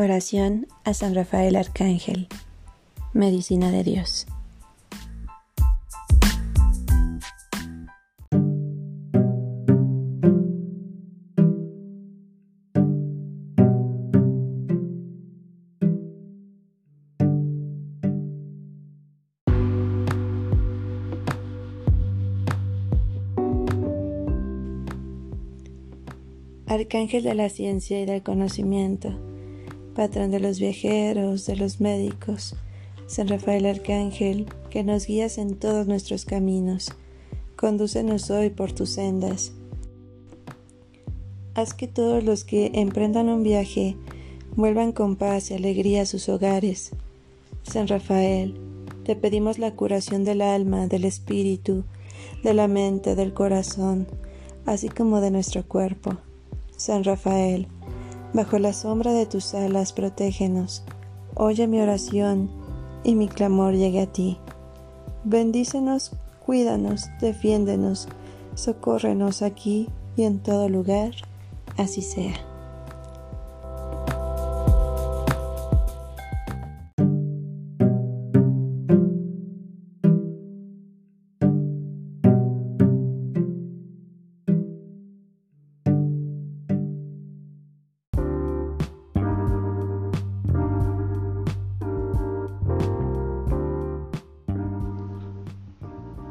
Oración a San Rafael Arcángel. Medicina de Dios. Arcángel de la ciencia y del conocimiento patrón de los viajeros, de los médicos, San Rafael Arcángel, que nos guías en todos nuestros caminos, condúcenos hoy por tus sendas. Haz que todos los que emprendan un viaje vuelvan con paz y alegría a sus hogares. San Rafael, te pedimos la curación del alma, del espíritu, de la mente, del corazón, así como de nuestro cuerpo. San Rafael, Bajo la sombra de tus alas, protégenos. Oye mi oración y mi clamor llegue a ti. Bendícenos, cuídanos, defiéndenos, socórrenos aquí y en todo lugar. Así sea.